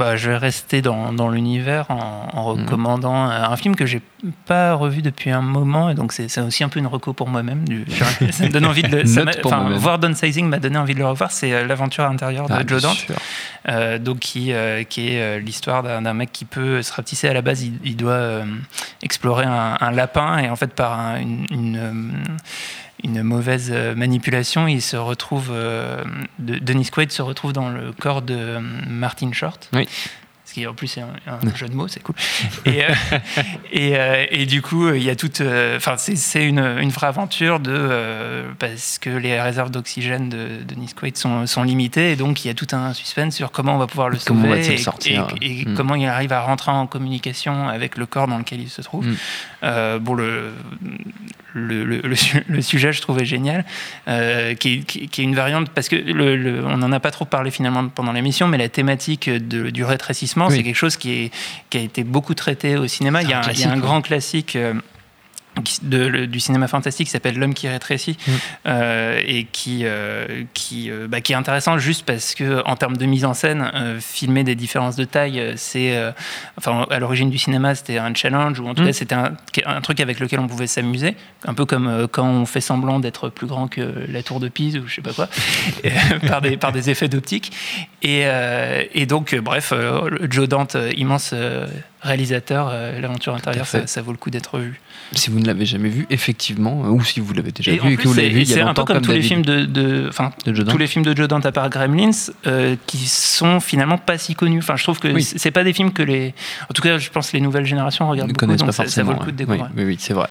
bah, je vais rester dans, dans l'univers en, en recommandant un film que j'ai pas revu depuis un moment et donc c'est aussi un peu une reco pour moi-même. Ça me donne envie de le, ça voir Downsizing m'a donné envie de le revoir. C'est euh, l'aventure intérieure de Ah, Joe Dante. Euh, donc qui, euh, qui est euh, l'histoire d'un mec qui peut se rapetisser à la base il, il doit explorer un, un lapin et en fait par un- une, une, une mauvaise euh, manipulation il se retrouve euh, de- Dennis Quaid se retrouve dans le corps de euh, Martin Short. Ce qui en plus est un, un jeu de mots, c'est cool. Et, euh, et, euh, et du coup, il y a toute. euh, Enfin, c'est- une, une vraie aventure de. euh, parce que les réserves d'oxygène de, de Nice Quaid sont, sont limitées, et donc il y a tout un suspense sur comment on va pouvoir le Comment sauver et, sortir et- et Mm. comment il arrive à rentrer en communication avec le corps dans lequel il se trouve. Mm. Euh, bon, le, le, le- le su- le sujet, je trouvais génial, euh, qui, est- qui est- qui est une variante, parce que on n'en a pas trop parlé finalement pendant l'émission, mais la thématique de- du rétrécissement, Oui. c'est quelque chose qui, est, qui a été beaucoup traité au cinéma. Il y a un un, il y a un classique, grand classique. Qui- de- le- du cinéma fantastique qui s'appelle L'homme qui rétrécit Mm. euh, et qui, euh, qui, euh, bah, qui est intéressant juste parce que en termes de mise en scène, filmer des différences de taille, c'est enfin à l'origine du cinéma c'était un challenge ou en tout Mm. cas c'était un, un truc avec lequel on pouvait s'amuser, un peu comme quand on fait semblant d'être plus grand que la tour de Pise ou je sais pas quoi, par des par des effets d'optique et, et donc bref Joe Dante immense réalisateur, euh, l'aventure intérieure ça, ça vaut le coup d'être vu. Si vous ne l'avez jamais vu, effectivement, euh, ou si vous l'avez déjà Et vu et que vous l'avez vu c'est un peu comme, tous les films de, de- enfin, de tous les films de Joe Dante à part Gremlins euh, qui sont finalement pas si connus. Enfin, je trouve que Oui. c'est pas des films que les, en tout cas, je pense que les nouvelles générations regardent ne beaucoup, connaissent donc pas ça, ça vaut le coup de découvrir. Oui, oui, oui, c'est vrai.